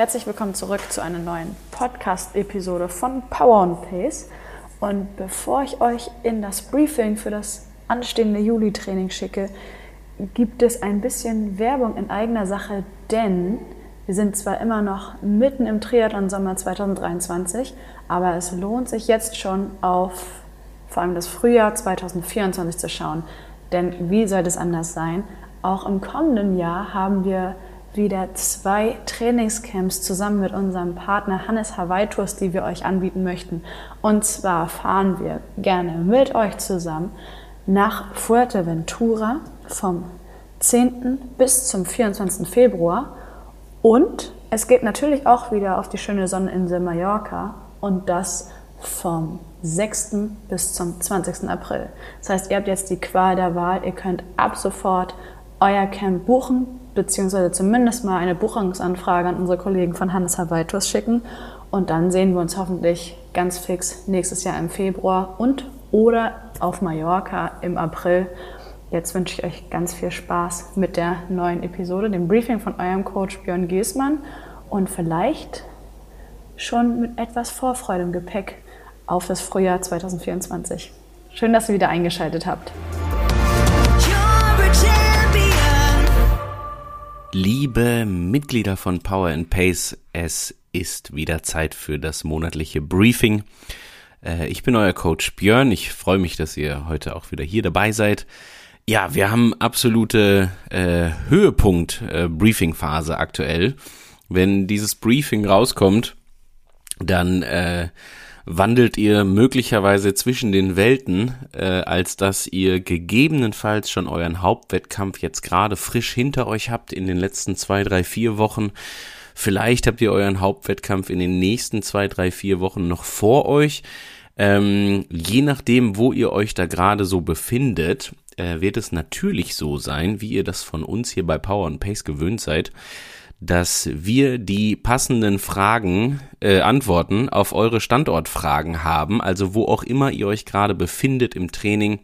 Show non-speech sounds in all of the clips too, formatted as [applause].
herzlich willkommen zurück zu einer neuen Podcast-Episode von Power and Pace. Und bevor ich euch in das Briefing für das anstehende Juli-Training schicke, gibt es ein bisschen Werbung in eigener Sache, denn wir sind zwar immer noch mitten im Triathlon-Sommer 2023, aber es lohnt sich jetzt schon auf vor allem das Frühjahr 2024 zu schauen. Denn wie soll es anders sein? Auch im kommenden Jahr haben wir wieder zwei Trainingscamps zusammen mit unserem Partner Hannes Hawaii Tours, die wir euch anbieten möchten. Und zwar fahren wir gerne mit euch zusammen nach Fuerteventura vom 10. bis zum 24. Februar. Und es geht natürlich auch wieder auf die schöne Sonneninsel Mallorca und das vom 6. bis zum 20. April. Das heißt, ihr habt jetzt die Qual der Wahl. Ihr könnt ab sofort euer Camp buchen, beziehungsweise zumindest mal eine Buchungsanfrage an unsere Kollegen von Hannes Hawaii Tours schicken. Und dann sehen wir uns hoffentlich ganz fix nächstes Jahr im Februar und oder auf Mallorca im April. Jetzt wünsche ich euch ganz viel Spaß mit der neuen Episode, dem Briefing von eurem Coach Björn Giesmann und vielleicht schon mit etwas Vorfreude im Gepäck auf das Frühjahr 2024. Schön, dass ihr wieder eingeschaltet habt. Liebe Mitglieder von Power and Pace, es ist wieder Zeit für das monatliche Briefing. Äh, ich bin euer Coach Björn. Ich freue mich, dass ihr heute auch wieder hier dabei seid. Ja, wir haben absolute äh, Höhepunkt äh, aktuell. Wenn dieses Briefing rauskommt, dann äh, wandelt ihr möglicherweise zwischen den Welten, äh, als dass ihr gegebenenfalls schon euren Hauptwettkampf jetzt gerade frisch hinter euch habt in den letzten zwei, drei, vier Wochen. Vielleicht habt ihr euren Hauptwettkampf in den nächsten zwei, drei, vier Wochen noch vor euch. Ähm, je nachdem, wo ihr euch da gerade so befindet, äh, wird es natürlich so sein, wie ihr das von uns hier bei Power and Pace gewöhnt seid, dass wir die passenden Fragen, äh, Antworten auf eure Standortfragen haben, also wo auch immer ihr euch gerade befindet im Training.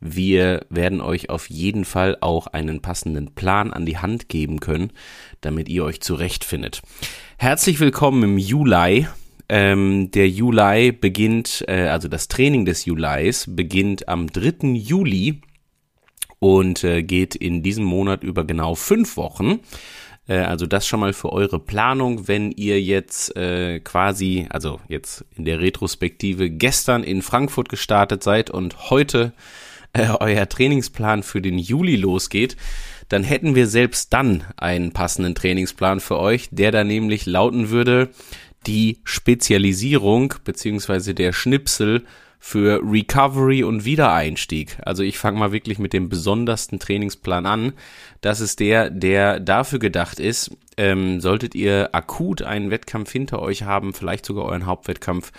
Wir werden euch auf jeden Fall auch einen passenden Plan an die Hand geben können, damit ihr euch zurechtfindet. Herzlich willkommen im Juli. Ähm, der Juli beginnt, äh, also das Training des Julis beginnt am 3. Juli und äh, geht in diesem Monat über genau fünf Wochen. Äh, also das schon mal für eure Planung, wenn ihr jetzt äh, quasi, also jetzt in der Retrospektive gestern in Frankfurt gestartet seid und heute äh, [laughs] euer Trainingsplan für den Juli losgeht, dann hätten wir selbst dann einen passenden Trainingsplan für euch, der da nämlich lauten würde, die Spezialisierung beziehungsweise der Schnipsel für Recovery und Wiedereinstieg. Also ich fange mal wirklich mit dem besondersten Trainingsplan an. Das ist der, der dafür gedacht ist, ähm, solltet ihr akut einen Wettkampf hinter euch haben, vielleicht sogar euren Hauptwettkampf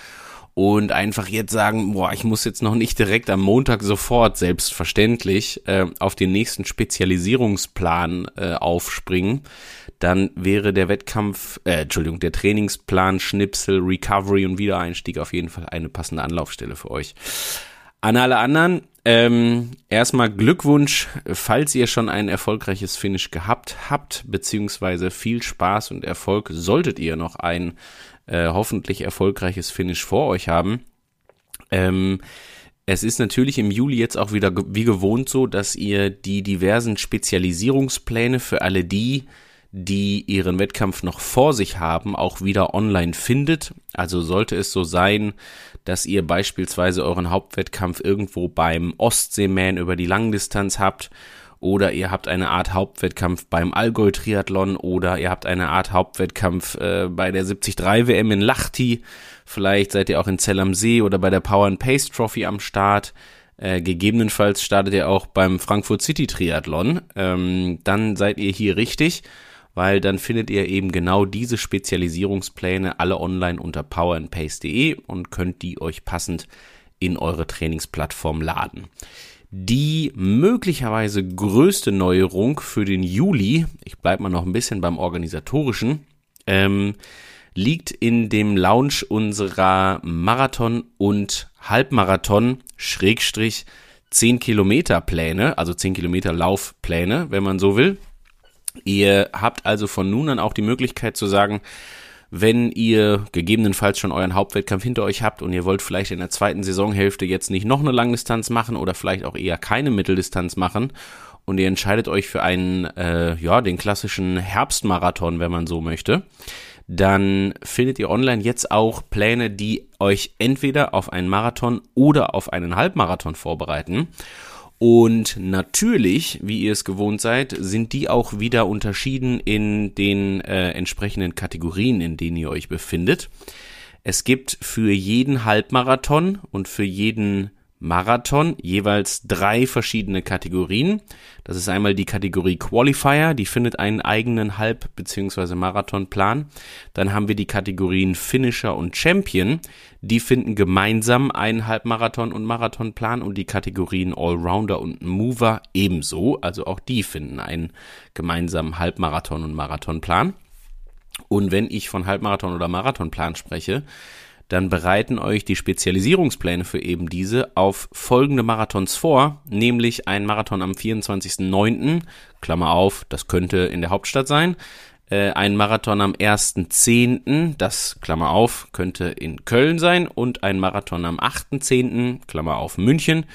und einfach jetzt sagen, boah, ich muss jetzt noch nicht direkt am Montag sofort selbstverständlich äh, auf den nächsten Spezialisierungsplan äh, aufspringen, dann wäre der Wettkampf, äh, Entschuldigung, der Trainingsplan, Schnipsel, Recovery und Wiedereinstieg auf jeden Fall eine passende Anlaufstelle für euch. An alle anderen, ähm, erstmal Glückwunsch, falls ihr schon ein erfolgreiches Finish gehabt habt, beziehungsweise viel Spaß und Erfolg solltet ihr noch ein äh, hoffentlich erfolgreiches Finish vor euch haben. Ähm, es ist natürlich im Juli jetzt auch wieder wie gewohnt so, dass ihr die diversen Spezialisierungspläne für alle die, die ihren Wettkampf noch vor sich haben, auch wieder online findet. Also sollte es so sein, dass ihr beispielsweise euren Hauptwettkampf irgendwo beim Ostseeman über die Langdistanz habt oder ihr habt eine Art Hauptwettkampf beim Allgäu Triathlon oder ihr habt eine Art Hauptwettkampf äh, bei der 73 WM in Lachti. Vielleicht seid ihr auch in Zell am See oder bei der Power and Pace Trophy am Start. Äh, gegebenenfalls startet ihr auch beim Frankfurt City Triathlon. Ähm, dann seid ihr hier richtig weil dann findet ihr eben genau diese Spezialisierungspläne alle online unter powerandpace.de und könnt die euch passend in eure Trainingsplattform laden. Die möglicherweise größte Neuerung für den Juli, ich bleibe mal noch ein bisschen beim organisatorischen, ähm, liegt in dem Launch unserer Marathon- und Halbmarathon Schrägstrich 10 Kilometer Pläne, also 10 Kilometer Laufpläne, wenn man so will. Ihr habt also von nun an auch die Möglichkeit zu sagen, wenn ihr gegebenenfalls schon euren Hauptwettkampf hinter euch habt und ihr wollt vielleicht in der zweiten Saisonhälfte jetzt nicht noch eine Langdistanz machen oder vielleicht auch eher keine Mitteldistanz machen und ihr entscheidet euch für einen, äh, ja, den klassischen Herbstmarathon, wenn man so möchte, dann findet ihr online jetzt auch Pläne, die euch entweder auf einen Marathon oder auf einen Halbmarathon vorbereiten. Und natürlich, wie ihr es gewohnt seid, sind die auch wieder unterschieden in den äh, entsprechenden Kategorien, in denen ihr euch befindet. Es gibt für jeden Halbmarathon und für jeden Marathon jeweils drei verschiedene Kategorien. Das ist einmal die Kategorie Qualifier, die findet einen eigenen Halb- bzw. Marathonplan. Dann haben wir die Kategorien Finisher und Champion, die finden gemeinsam einen Halbmarathon und Marathonplan und die Kategorien Allrounder und Mover ebenso, also auch die finden einen gemeinsamen Halbmarathon und Marathonplan. Und wenn ich von Halbmarathon oder Marathonplan spreche, dann bereiten euch die Spezialisierungspläne für eben diese auf folgende Marathons vor, nämlich ein Marathon am 24.09., Klammer auf, das könnte in der Hauptstadt sein, äh, ein Marathon am 1.10., das, Klammer auf, könnte in Köln sein und ein Marathon am 8.10., Klammer auf, München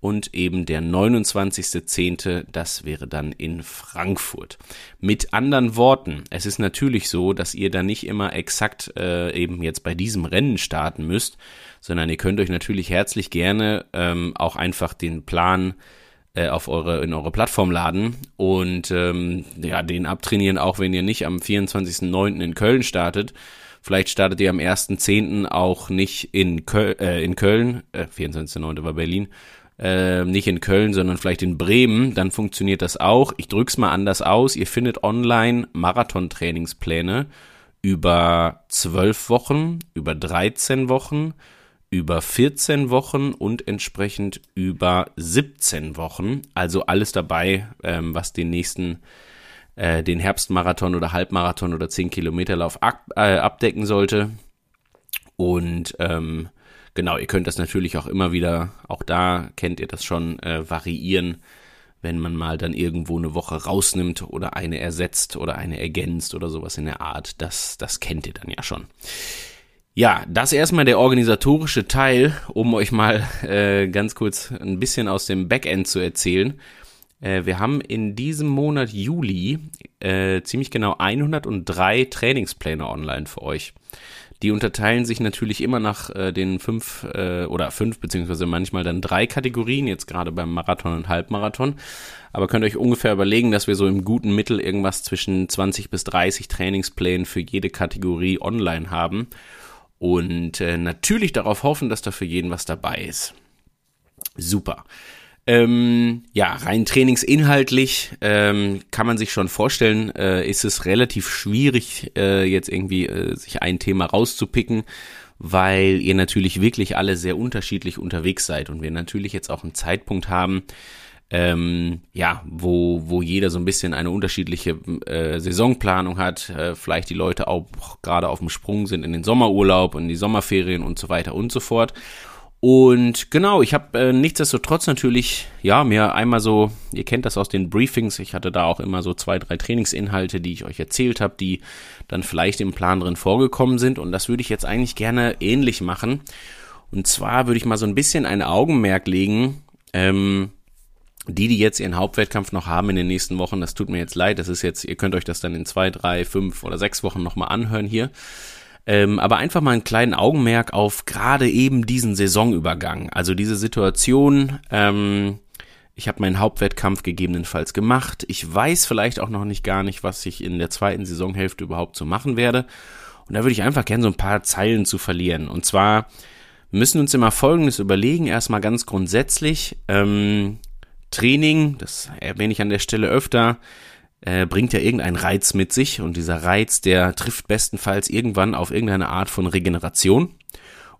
und eben der 29.10., das wäre dann in Frankfurt. Mit anderen Worten, es ist natürlich so, dass ihr da nicht immer exakt äh, eben jetzt bei diesem Rennen starten müsst, sondern ihr könnt euch natürlich herzlich gerne ähm, auch einfach den Plan äh, auf eure in eure Plattform laden und ähm, ja den abtrainieren, auch wenn ihr nicht am 24.09. in Köln startet. Vielleicht startet ihr am 1.10. auch nicht in, Köl äh, in Köln, äh, 24.09. war Berlin, äh, nicht in Köln, sondern vielleicht in Bremen, dann funktioniert das auch. Ich drück's mal anders aus. Ihr findet online Marathon-Trainingspläne über zwölf Wochen, über 13 Wochen, über 14 Wochen und entsprechend über 17 Wochen. Also alles dabei, ähm, was den nächsten, äh, den Herbstmarathon oder Halbmarathon oder 10 Kilometerlauf ab, äh, abdecken sollte. Und ähm, Genau, ihr könnt das natürlich auch immer wieder, auch da kennt ihr das schon, äh, variieren, wenn man mal dann irgendwo eine Woche rausnimmt oder eine ersetzt oder eine ergänzt oder sowas in der Art. Das, das kennt ihr dann ja schon. Ja, das erstmal der organisatorische Teil, um euch mal äh, ganz kurz ein bisschen aus dem Backend zu erzählen. Äh, wir haben in diesem Monat Juli äh, ziemlich genau 103 Trainingspläne online für euch. Die unterteilen sich natürlich immer nach äh, den fünf äh, oder fünf beziehungsweise manchmal dann drei Kategorien, jetzt gerade beim Marathon und Halbmarathon. Aber könnt ihr euch ungefähr überlegen, dass wir so im guten Mittel irgendwas zwischen 20 bis 30 Trainingsplänen für jede Kategorie online haben. Und äh, natürlich darauf hoffen, dass da für jeden was dabei ist. Super. Ähm, ja, rein trainingsinhaltlich ähm, kann man sich schon vorstellen, äh, ist es relativ schwierig, äh, jetzt irgendwie äh, sich ein Thema rauszupicken, weil ihr natürlich wirklich alle sehr unterschiedlich unterwegs seid und wir natürlich jetzt auch einen Zeitpunkt haben, ähm, ja, wo, wo jeder so ein bisschen eine unterschiedliche äh, Saisonplanung hat, äh, vielleicht die Leute auch gerade auf dem Sprung sind in den Sommerurlaub und die Sommerferien und so weiter und so fort. Und genau, ich habe äh, nichtsdestotrotz natürlich, ja, mir einmal so, ihr kennt das aus den Briefings, ich hatte da auch immer so zwei, drei Trainingsinhalte, die ich euch erzählt habe, die dann vielleicht im Plan drin vorgekommen sind. Und das würde ich jetzt eigentlich gerne ähnlich machen. Und zwar würde ich mal so ein bisschen ein Augenmerk legen, ähm, die, die jetzt ihren Hauptwettkampf noch haben in den nächsten Wochen, das tut mir jetzt leid, das ist jetzt, ihr könnt euch das dann in zwei, drei, fünf oder sechs Wochen nochmal anhören hier. Ähm, aber einfach mal einen kleinen Augenmerk auf gerade eben diesen Saisonübergang. Also diese Situation, ähm, ich habe meinen Hauptwettkampf gegebenenfalls gemacht. Ich weiß vielleicht auch noch nicht gar nicht, was ich in der zweiten Saisonhälfte überhaupt so machen werde. Und da würde ich einfach gerne so ein paar Zeilen zu verlieren. Und zwar müssen uns immer Folgendes überlegen. Erstmal ganz grundsätzlich, ähm, Training, das erwähne ich an der Stelle öfter, äh, bringt ja irgendeinen Reiz mit sich und dieser Reiz, der trifft bestenfalls irgendwann auf irgendeine Art von Regeneration.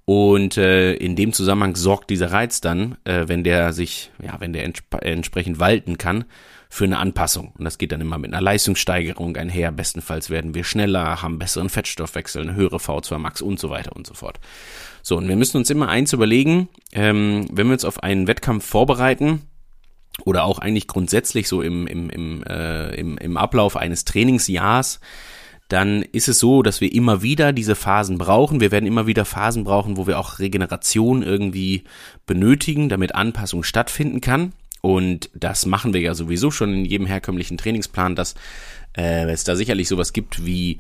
Und äh, in dem Zusammenhang sorgt dieser Reiz dann, äh, wenn der sich, ja, wenn der entsp entsprechend walten kann, für eine Anpassung. Und das geht dann immer mit einer Leistungssteigerung einher. Bestenfalls werden wir schneller, haben besseren Fettstoffwechsel, eine höhere V2 Max und so weiter und so fort. So, und wir müssen uns immer eins überlegen, ähm, wenn wir uns auf einen Wettkampf vorbereiten, oder auch eigentlich grundsätzlich so im, im, im, äh, im, im Ablauf eines Trainingsjahrs, dann ist es so, dass wir immer wieder diese Phasen brauchen. Wir werden immer wieder Phasen brauchen, wo wir auch Regeneration irgendwie benötigen, damit Anpassung stattfinden kann. Und das machen wir ja sowieso schon in jedem herkömmlichen Trainingsplan, dass äh, es da sicherlich sowas gibt wie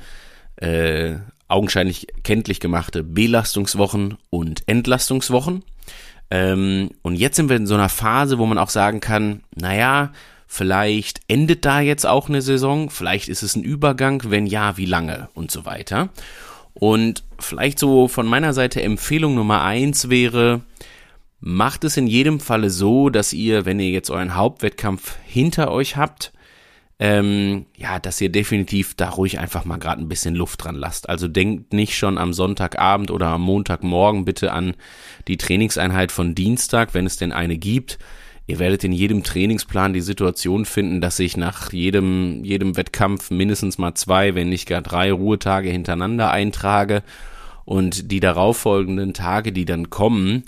äh, augenscheinlich kenntlich gemachte Belastungswochen und Entlastungswochen. Ähm, und jetzt sind wir in so einer Phase, wo man auch sagen kann, naja, vielleicht endet da jetzt auch eine Saison, vielleicht ist es ein Übergang, wenn ja, wie lange und so weiter. Und vielleicht so von meiner Seite Empfehlung Nummer eins wäre, macht es in jedem Falle so, dass ihr, wenn ihr jetzt euren Hauptwettkampf hinter euch habt, ähm, ja, dass ihr definitiv da ruhig einfach mal gerade ein bisschen Luft dran lasst. Also denkt nicht schon am Sonntagabend oder am Montagmorgen bitte an die Trainingseinheit von Dienstag, wenn es denn eine gibt. Ihr werdet in jedem Trainingsplan die Situation finden, dass ich nach jedem, jedem Wettkampf mindestens mal zwei, wenn nicht gar drei Ruhetage hintereinander eintrage und die darauffolgenden Tage, die dann kommen,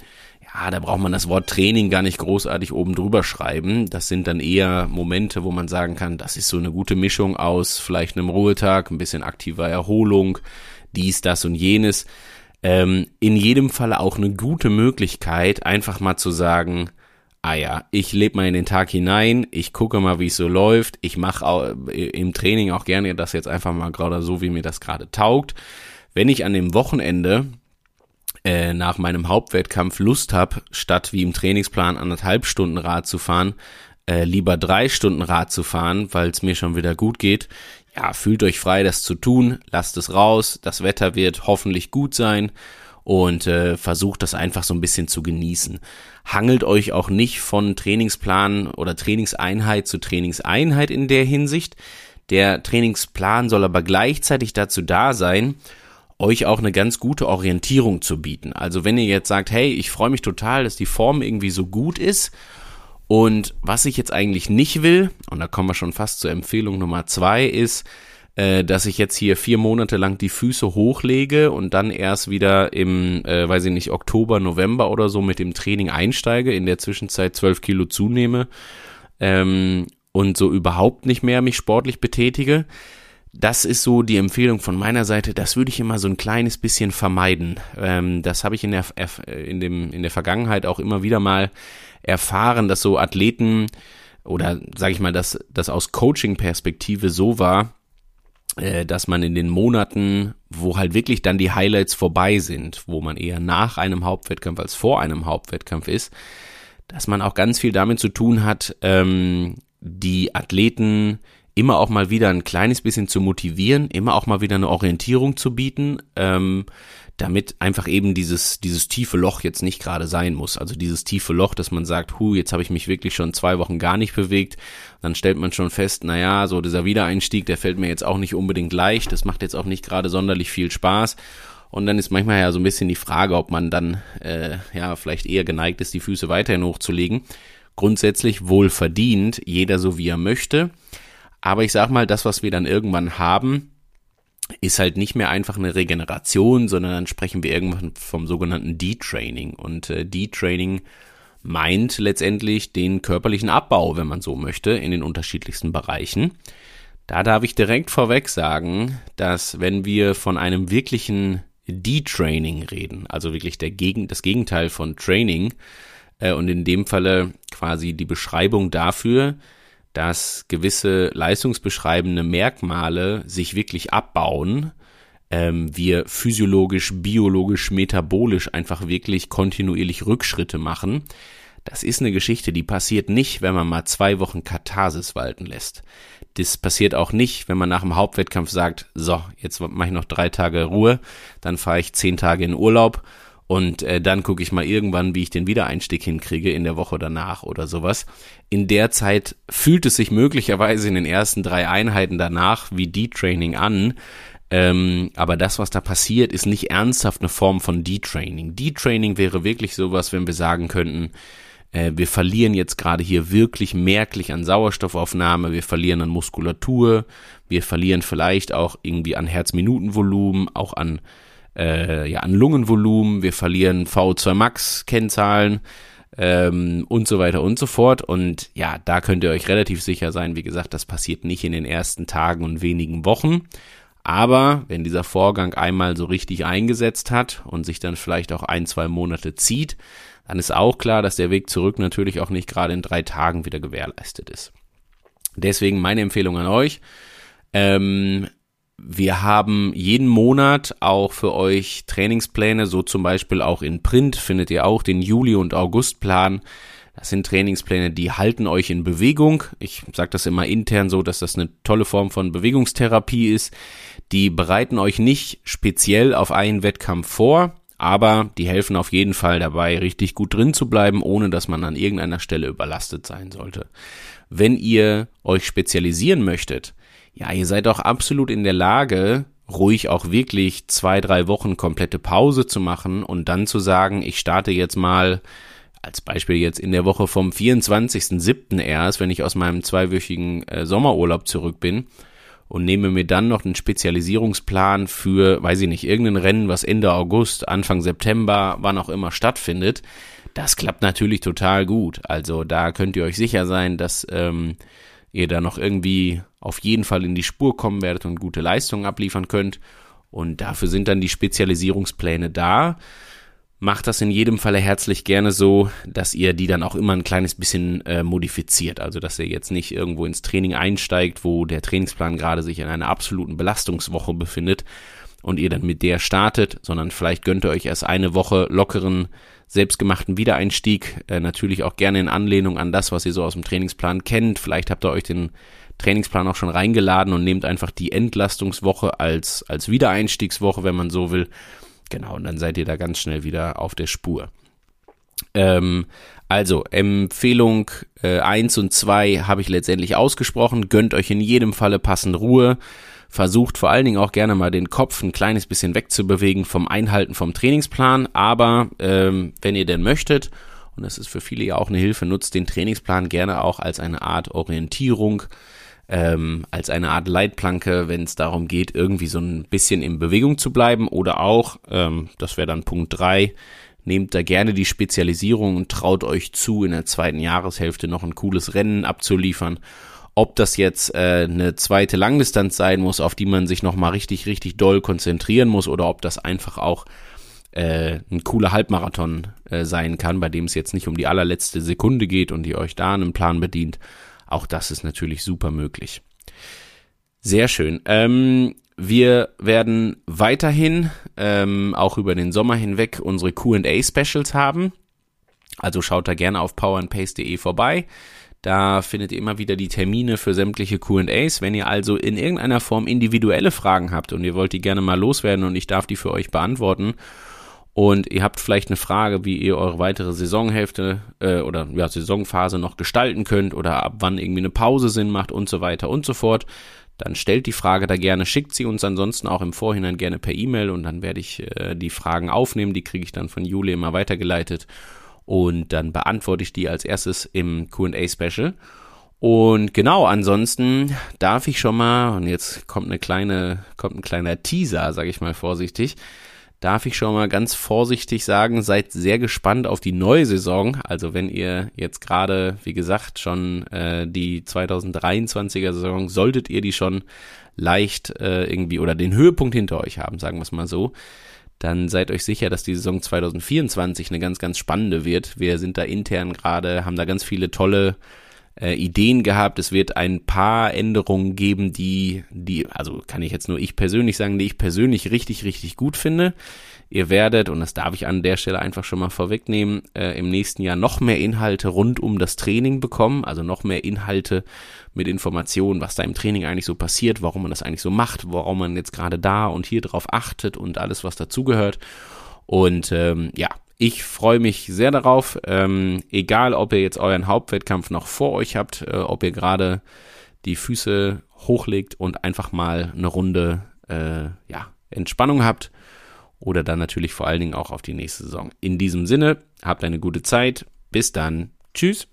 ja, da braucht man das Wort Training gar nicht großartig oben drüber schreiben. Das sind dann eher Momente, wo man sagen kann, das ist so eine gute Mischung aus vielleicht einem Ruhetag, ein bisschen aktiver Erholung, dies, das und jenes. Ähm, in jedem Falle auch eine gute Möglichkeit, einfach mal zu sagen, ah ja, ich lebe mal in den Tag hinein, ich gucke mal, wie es so läuft, ich mache im Training auch gerne das jetzt einfach mal gerade so, wie mir das gerade taugt. Wenn ich an dem Wochenende äh, nach meinem Hauptwettkampf Lust habe, statt wie im Trainingsplan anderthalb Stunden Rad zu fahren, äh, lieber drei Stunden Rad zu fahren, weil es mir schon wieder gut geht. Ja, fühlt euch frei, das zu tun, lasst es raus, das Wetter wird hoffentlich gut sein und äh, versucht das einfach so ein bisschen zu genießen. Hangelt euch auch nicht von Trainingsplan oder Trainingseinheit zu Trainingseinheit in der Hinsicht. Der Trainingsplan soll aber gleichzeitig dazu da sein, euch auch eine ganz gute Orientierung zu bieten. Also wenn ihr jetzt sagt, hey, ich freue mich total, dass die Form irgendwie so gut ist und was ich jetzt eigentlich nicht will, und da kommen wir schon fast zur Empfehlung Nummer zwei, ist, äh, dass ich jetzt hier vier Monate lang die Füße hochlege und dann erst wieder im, äh, weiß ich nicht, Oktober, November oder so mit dem Training einsteige, in der Zwischenzeit zwölf Kilo zunehme ähm, und so überhaupt nicht mehr mich sportlich betätige das ist so die Empfehlung von meiner Seite. Das würde ich immer so ein kleines bisschen vermeiden. Ähm, das habe ich in der, in, dem, in der Vergangenheit auch immer wieder mal erfahren, dass so Athleten oder sage ich mal, dass das aus Coaching-Perspektive so war, äh, dass man in den Monaten, wo halt wirklich dann die Highlights vorbei sind, wo man eher nach einem Hauptwettkampf als vor einem Hauptwettkampf ist, dass man auch ganz viel damit zu tun hat, ähm, die Athleten immer auch mal wieder ein kleines bisschen zu motivieren, immer auch mal wieder eine Orientierung zu bieten, ähm, damit einfach eben dieses, dieses tiefe Loch jetzt nicht gerade sein muss. Also dieses tiefe Loch, dass man sagt, hu, jetzt habe ich mich wirklich schon zwei Wochen gar nicht bewegt. Dann stellt man schon fest, naja, so dieser Wiedereinstieg, der fällt mir jetzt auch nicht unbedingt leicht. Das macht jetzt auch nicht gerade sonderlich viel Spaß. Und dann ist manchmal ja so ein bisschen die Frage, ob man dann äh, ja vielleicht eher geneigt ist, die Füße weiterhin hochzulegen. Grundsätzlich wohl verdient, jeder so wie er möchte. Aber ich sag mal, das, was wir dann irgendwann haben, ist halt nicht mehr einfach eine Regeneration, sondern dann sprechen wir irgendwann vom sogenannten Detraining. Und äh, Detraining meint letztendlich den körperlichen Abbau, wenn man so möchte, in den unterschiedlichsten Bereichen. Da darf ich direkt vorweg sagen, dass wenn wir von einem wirklichen Detraining reden, also wirklich der Gegen das Gegenteil von Training, äh, und in dem Falle quasi die Beschreibung dafür, dass gewisse leistungsbeschreibende Merkmale sich wirklich abbauen, ähm, wir physiologisch, biologisch, metabolisch einfach wirklich kontinuierlich Rückschritte machen. Das ist eine Geschichte, die passiert nicht, wenn man mal zwei Wochen Katharsis walten lässt. Das passiert auch nicht, wenn man nach dem Hauptwettkampf sagt, so, jetzt mache ich noch drei Tage Ruhe, dann fahre ich zehn Tage in Urlaub und äh, dann gucke ich mal irgendwann, wie ich den Wiedereinstieg hinkriege in der Woche danach oder sowas. In der Zeit fühlt es sich möglicherweise in den ersten drei Einheiten danach wie Detraining an. Ähm, aber das, was da passiert, ist nicht ernsthaft eine Form von Detraining. Detraining wäre wirklich sowas, wenn wir sagen könnten, äh, wir verlieren jetzt gerade hier wirklich merklich an Sauerstoffaufnahme, wir verlieren an Muskulatur, wir verlieren vielleicht auch irgendwie an Herzminutenvolumen, auch an äh, ja, an Lungenvolumen, wir verlieren VO2 Max Kennzahlen, ähm, und so weiter und so fort. Und ja, da könnt ihr euch relativ sicher sein, wie gesagt, das passiert nicht in den ersten Tagen und wenigen Wochen. Aber wenn dieser Vorgang einmal so richtig eingesetzt hat und sich dann vielleicht auch ein, zwei Monate zieht, dann ist auch klar, dass der Weg zurück natürlich auch nicht gerade in drei Tagen wieder gewährleistet ist. Deswegen meine Empfehlung an euch. Ähm, wir haben jeden Monat auch für euch Trainingspläne, so zum Beispiel auch in Print findet ihr auch den Juli- und Augustplan. Das sind Trainingspläne, die halten euch in Bewegung. Ich sage das immer intern so, dass das eine tolle Form von Bewegungstherapie ist. Die bereiten euch nicht speziell auf einen Wettkampf vor, aber die helfen auf jeden Fall dabei, richtig gut drin zu bleiben, ohne dass man an irgendeiner Stelle überlastet sein sollte. Wenn ihr euch spezialisieren möchtet, ja, ihr seid auch absolut in der Lage, ruhig auch wirklich zwei, drei Wochen komplette Pause zu machen und dann zu sagen, ich starte jetzt mal als Beispiel jetzt in der Woche vom 24.07. erst, wenn ich aus meinem zweiwöchigen äh, Sommerurlaub zurück bin und nehme mir dann noch einen Spezialisierungsplan für, weiß ich nicht, irgendein Rennen, was Ende August, Anfang September, wann auch immer stattfindet. Das klappt natürlich total gut. Also da könnt ihr euch sicher sein, dass ähm, ihr da noch irgendwie auf jeden Fall in die Spur kommen werdet und gute Leistungen abliefern könnt. Und dafür sind dann die Spezialisierungspläne da. Macht das in jedem Falle herzlich gerne so, dass ihr die dann auch immer ein kleines bisschen äh, modifiziert. Also, dass ihr jetzt nicht irgendwo ins Training einsteigt, wo der Trainingsplan gerade sich in einer absoluten Belastungswoche befindet und ihr dann mit der startet, sondern vielleicht gönnt ihr euch erst eine Woche lockeren, selbstgemachten Wiedereinstieg. Äh, natürlich auch gerne in Anlehnung an das, was ihr so aus dem Trainingsplan kennt. Vielleicht habt ihr euch den Trainingsplan auch schon reingeladen und nehmt einfach die Entlastungswoche als, als Wiedereinstiegswoche, wenn man so will. Genau, und dann seid ihr da ganz schnell wieder auf der Spur. Ähm, also, Empfehlung äh, 1 und 2 habe ich letztendlich ausgesprochen. Gönnt euch in jedem Falle passend Ruhe. Versucht vor allen Dingen auch gerne mal den Kopf ein kleines bisschen wegzubewegen vom Einhalten vom Trainingsplan. Aber ähm, wenn ihr denn möchtet, und das ist für viele ja auch eine Hilfe, nutzt den Trainingsplan gerne auch als eine Art Orientierung ähm, als eine Art Leitplanke, wenn es darum geht, irgendwie so ein bisschen in Bewegung zu bleiben oder auch, ähm, das wäre dann Punkt drei nehmt da gerne die Spezialisierung und traut euch zu, in der zweiten Jahreshälfte noch ein cooles Rennen abzuliefern. Ob das jetzt äh, eine zweite Langdistanz sein muss, auf die man sich nochmal richtig, richtig doll konzentrieren muss, oder ob das einfach auch äh, ein cooler Halbmarathon äh, sein kann, bei dem es jetzt nicht um die allerletzte Sekunde geht und ihr euch da einen Plan bedient, auch das ist natürlich super möglich. Sehr schön. Ähm, wir werden weiterhin ähm, auch über den Sommer hinweg unsere QA-Specials haben. Also schaut da gerne auf powerandpace.de vorbei. Da findet ihr immer wieder die Termine für sämtliche QAs. Wenn ihr also in irgendeiner Form individuelle Fragen habt und ihr wollt die gerne mal loswerden und ich darf die für euch beantworten und ihr habt vielleicht eine Frage, wie ihr eure weitere Saisonhälfte äh, oder ja, Saisonphase noch gestalten könnt oder ab wann irgendwie eine Pause Sinn macht und so weiter und so fort, dann stellt die Frage da gerne, schickt sie uns ansonsten auch im Vorhinein gerne per E-Mail und dann werde ich äh, die Fragen aufnehmen, die kriege ich dann von Juli immer weitergeleitet und dann beantworte ich die als erstes im Q&A-Special. Und genau, ansonsten darf ich schon mal, und jetzt kommt eine kleine, kommt ein kleiner Teaser, sage ich mal vorsichtig, darf ich schon mal ganz vorsichtig sagen, seid sehr gespannt auf die neue Saison. Also wenn ihr jetzt gerade, wie gesagt, schon äh, die 2023er Saison, solltet ihr die schon leicht äh, irgendwie oder den Höhepunkt hinter euch haben, sagen wir es mal so, dann seid euch sicher, dass die Saison 2024 eine ganz, ganz spannende wird. Wir sind da intern gerade, haben da ganz viele tolle äh, Ideen gehabt. Es wird ein paar Änderungen geben, die, die, also kann ich jetzt nur ich persönlich sagen, die ich persönlich richtig, richtig gut finde. Ihr werdet, und das darf ich an der Stelle einfach schon mal vorwegnehmen, äh, im nächsten Jahr noch mehr Inhalte rund um das Training bekommen, also noch mehr Inhalte mit Informationen, was da im Training eigentlich so passiert, warum man das eigentlich so macht, warum man jetzt gerade da und hier drauf achtet und alles, was dazugehört. Und ähm, ja, ich freue mich sehr darauf, ähm, egal ob ihr jetzt euren Hauptwettkampf noch vor euch habt, äh, ob ihr gerade die Füße hochlegt und einfach mal eine Runde äh, ja, Entspannung habt oder dann natürlich vor allen Dingen auch auf die nächste Saison. In diesem Sinne, habt eine gute Zeit. Bis dann. Tschüss.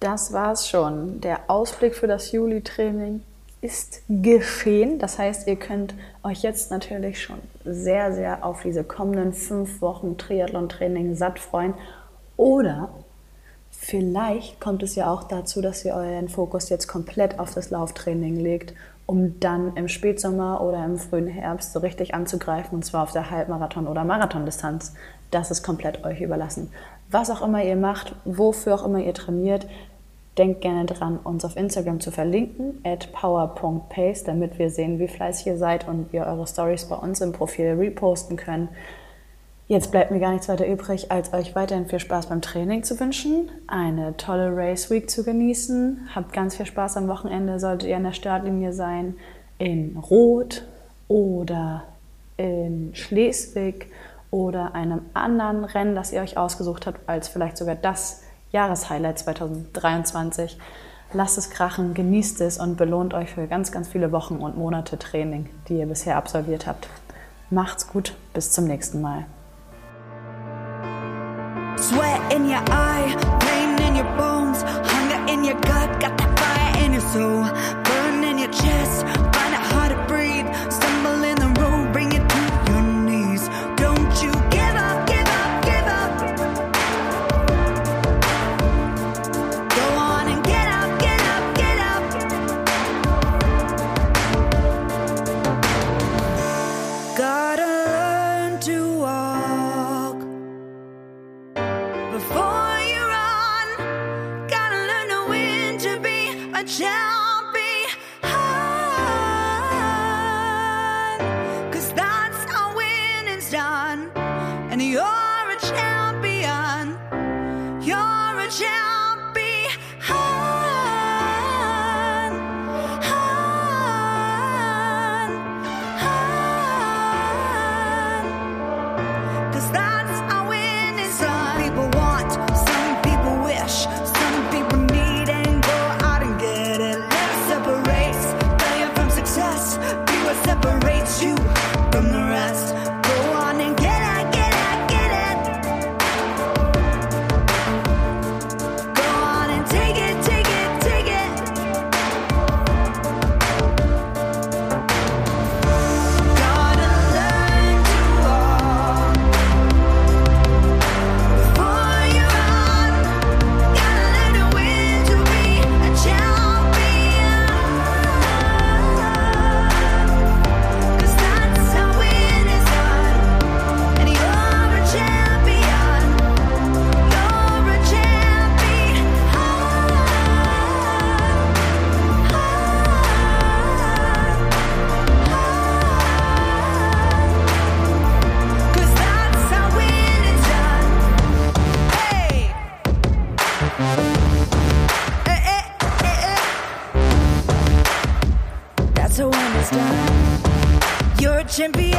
Das war's schon. Der Ausblick für das Juli-Training ist geschehen. Das heißt, ihr könnt euch jetzt natürlich schon sehr, sehr auf diese kommenden fünf Wochen Triathlon-Training satt freuen. Oder vielleicht kommt es ja auch dazu, dass ihr euren Fokus jetzt komplett auf das Lauftraining legt, um dann im Spätsommer oder im frühen Herbst so richtig anzugreifen, und zwar auf der Halbmarathon- oder Marathondistanz. Das ist komplett euch überlassen. Was auch immer ihr macht, wofür auch immer ihr trainiert, denkt gerne dran, uns auf Instagram zu verlinken, at power.pace, damit wir sehen, wie fleißig ihr seid und wir eure Stories bei uns im Profil reposten können. Jetzt bleibt mir gar nichts weiter übrig, als euch weiterhin viel Spaß beim Training zu wünschen, eine tolle Race Week zu genießen. Habt ganz viel Spaß am Wochenende, solltet ihr an der Startlinie sein, in Rot oder in Schleswig oder einem anderen Rennen, das ihr euch ausgesucht habt, als vielleicht sogar das Jahreshighlight 2023. Lasst es krachen, genießt es und belohnt euch für ganz, ganz viele Wochen und Monate Training, die ihr bisher absolviert habt. Macht's gut, bis zum nächsten Mal. Sweat in your eye, pain in your bones, hunger in your gut, got that fire in your soul, burn in your chest. Jim